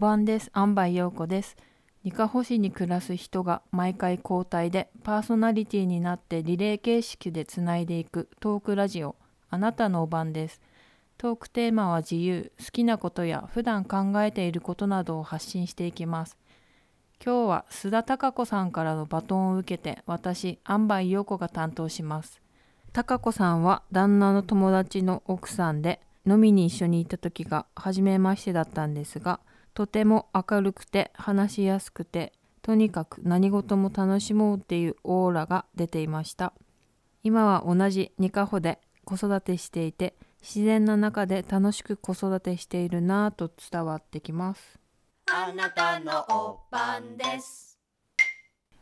お晩です。安倍陽子です。ニカホ市に暮らす人が毎回交代でパーソナリティになってリレー形式でつないでいくトークラジオあなたのお晩です。トークテーマは自由、好きなことや普段考えていることなどを発信していきます。今日は須田貴子さんからのバトンを受けて私、安倍陽子が担当します。貴子さんは旦那の友達の奥さんで飲みに一緒に行った時が初めましてだったんですがとても明るくて話しやすくてとにかく何事も楽しもうっていうオーラが出ていました。今は同じニカホで子育てしていて自然な中で楽しく子育てしているなぁと伝わってきます。あなたのお晩です。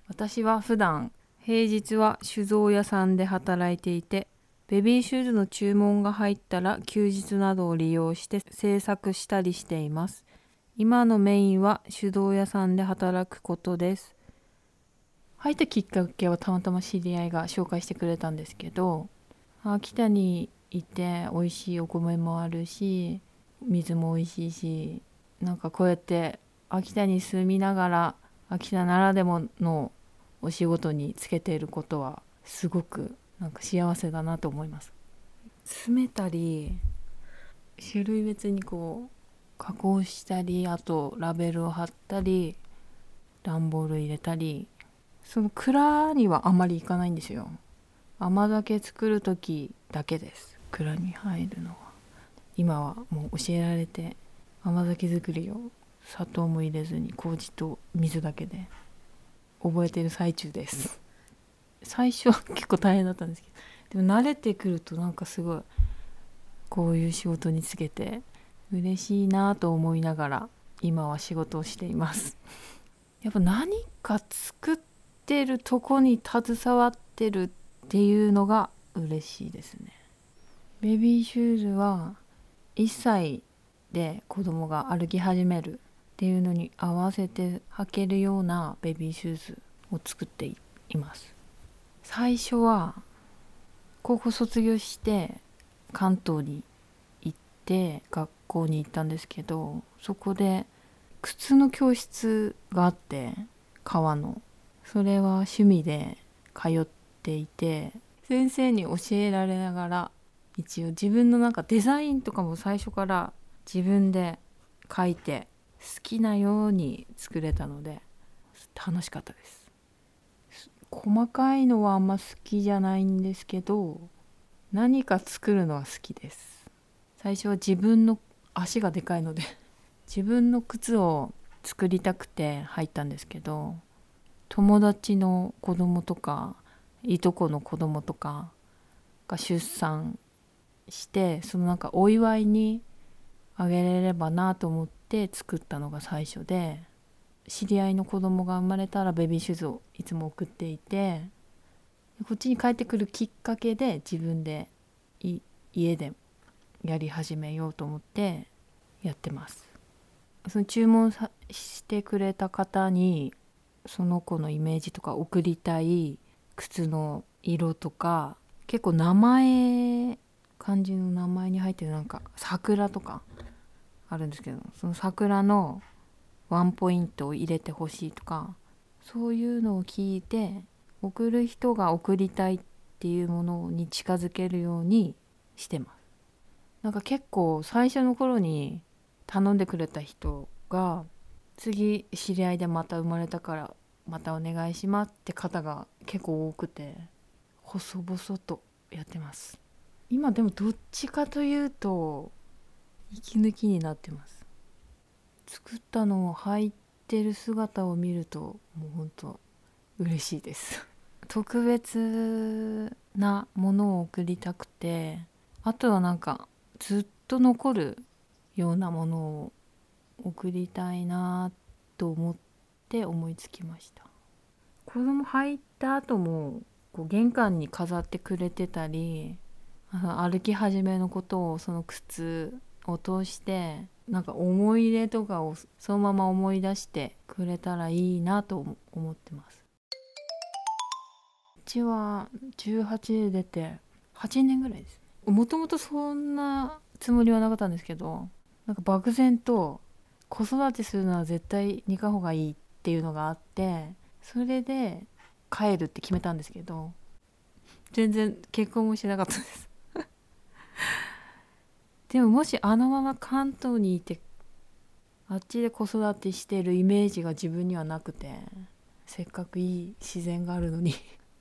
私は普段平日は酒造屋さんで働いていてベビーシューズの注文が入ったら休日などを利用して制作したりしています今のメインは酒造屋さんで働くことです。入ったきっかけはたまたま知り合いが紹介してくれたんですけど秋田にいて美味しいお米もあるし水も美味しいしなんかこうやって秋田に住みながら秋田ならでものお仕事につけていることはすごくなんか幸せだなと思います。詰めたり種類別にこう加工したりあとラベルを貼ったり段ボール入れたりその蔵にはあまりいかないんですよ。甘酒作る時だけです。蔵に入るのは。今はもう教えられて甘酒作りを砂糖も入れずに麹と水だけで覚えてる最中です。最初は結構大変だったんですけどでも慣れてくるとなんかすごいこういう仕事につけて嬉しいなと思いながら今は仕事をしています。やっぱ何か作ってるとこに携わってるっていうのが嬉しいですね。ベビーシューズは1歳で子供が歩き始めるっていうのに合わせて履けるようなベビーシューズを作っています。最初は高校卒業して関東にて学校に行ったんですけどそこで靴の教室があって革の。それは趣味で通っていて先生に教えられながら一応自分のなんかデザインとかも最初から自分で書いて好きなように作れたので楽しかったです。細かいのはあんま好きじゃないんですけど何か作るのは好きです。最初は自分の足がでかいので 自分の靴を作りたくて入ったんですけど友達の子供とかいとこの子供とかが出産してそのなんかお祝いにあげれればなと思って作ったのが最初で知り合いの子供が生まれたらベビーシューズをいつも送っていてこっちに帰ってくるきっかけで自分でい家でやり始めようと思ってやってます。その注文してくれた方にその子のイメージとか送りたい靴の色とか結構名前漢字の名前に入ってるなんか桜とかあるんですけどその桜のワンポイントを入れてほしいとかそういうのを聞いて送る人が送りたいっていうものに近づけるようにしてます。なんか結構最初の頃に頼んでくれた人が次知り合いでまた生まれたからまたお願いしますって方が結構多くて細々とやってます。今でもどっちかというと息抜きになってます。作ったのを履いてる姿を見るともうほんと嬉しいです。特別なものを送りたくてあとはなんかずっと残るようなものを送りたいなと思って思いつきました。子供入った後もこう玄関に飾ってくれてたり 歩き始めのことをその靴を通してなんか思い出とかをそのまま思い出してくれたらいいなと思ってます。うちは18で出て8年ぐらいですもともとそんなつもりはなかったんですけどなんか漠然と子育てするのは絶対にかほうがいいっていうのがあってそれで帰るって決めたんですけど全然結婚もしなかったです。でももしあのまま関東にいてあっちで子育てしてるイメージが自分にはなくてせっかくいい自然があるのに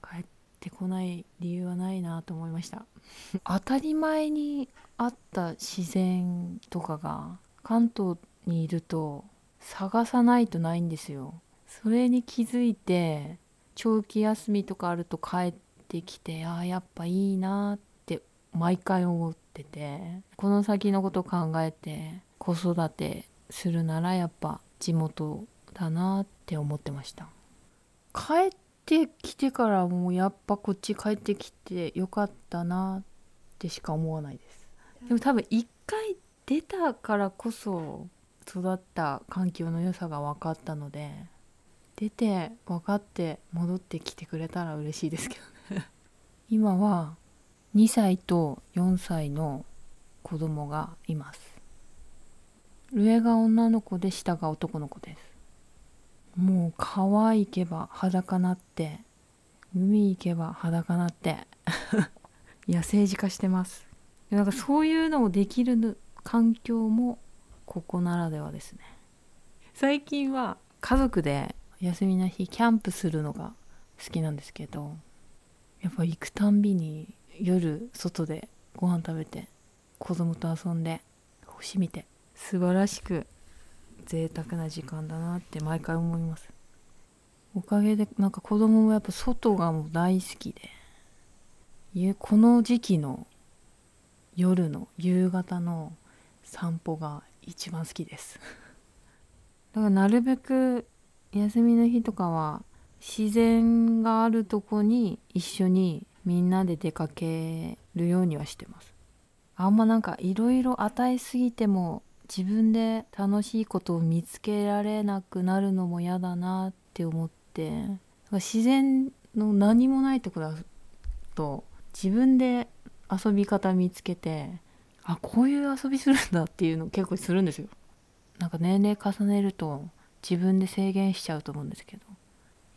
帰ってこない理由はないなと思いました。当たり前にあった自然とかが関東にいると探さないとないんですよ。それに気づいて長期休みとかあると帰ってきてああやっぱいいなって毎回思っててこの先のことを考えて子育てするならやっぱ地元だなって思ってました。帰ってきてからもうやっぱこっち帰ってきてよかったなってしか思わないです。でも多分一回出たからこそ育った環境の良さが分かったので出て分かって戻ってきてくれたら嬉しいですけどね。今は2歳と4歳の子供がいます。上が女の子で下が男の子ですもう川行けば裸なって海行けば裸なって野生児化してます。なんかそういうのをできる環境もここならではですね。最近は家族で休みの日キャンプするのが好きなんですけどやっぱ行くたんびに夜外でご飯食べて子供と遊んで星見て素晴らしく贅沢な時間だなって毎回思います。おかげでなんか子供もやっぱ外がもう大好きで。この時期の夜の夕方の散歩が一番好きです。だからなるべく休みの日とかは自然があるとこに一緒にみんなで出かけるようにはしてます。あんまなんかいろいろ与えすぎても自分で楽しいことを見つけられなくなるのも嫌だなって思って自然の何もないとこだと自分で遊び方見つけてあこういう遊びするんだっていうの結構するんですよ。なんか年齢重ねると自分で制限しちゃうと思うんですけど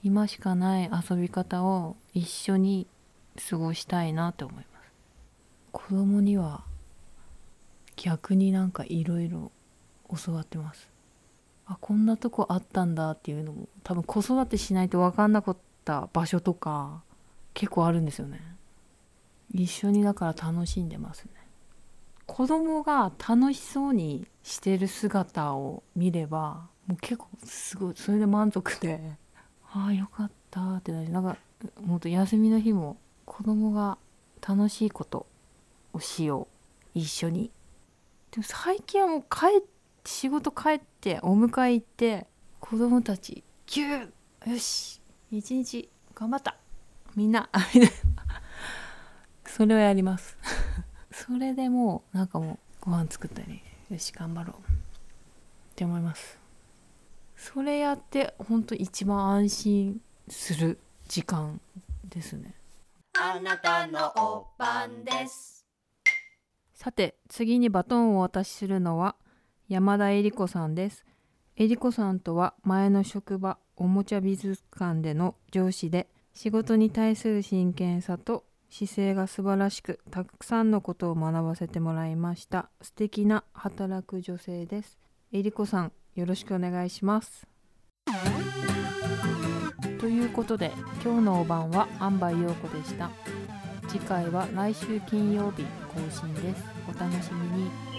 今しかない遊び方を一緒に過ごしたいなって思います。子供には逆になんかいろいろ教わってます。あこんなとこあったんだっていうのも多分子育てしないと分かんなかった場所とか結構あるんですよね。一緒にだから楽しんでますね。子供が楽しそうにしてる姿を見ればもう結構すごいそれで満足で ああよかったってなりなんかもっと休みの日も子供が楽しいことをしよう。一緒にでも最近はもう帰って仕事帰ってお迎え行って子供たちギューよし一日頑張った。みんな。それをやります。それでもうなんかもうご飯作ったりよし頑張ろう。って思います。それやってほんと一番安心する時間ですね。あなたのおばんです。さて次にバトンをお渡しするのは山田恵里子さんです。恵里子さんとは前の職場おもちゃ美術館での上司で仕事に対する真剣さと姿勢が素晴らしくたくさんのことを学ばせてもらいました。素敵な働く女性です。えりこさんよろしくお願いします。ということで今日のお晩は安梅陽子でした。次回は来週金曜日更新です。お楽しみに。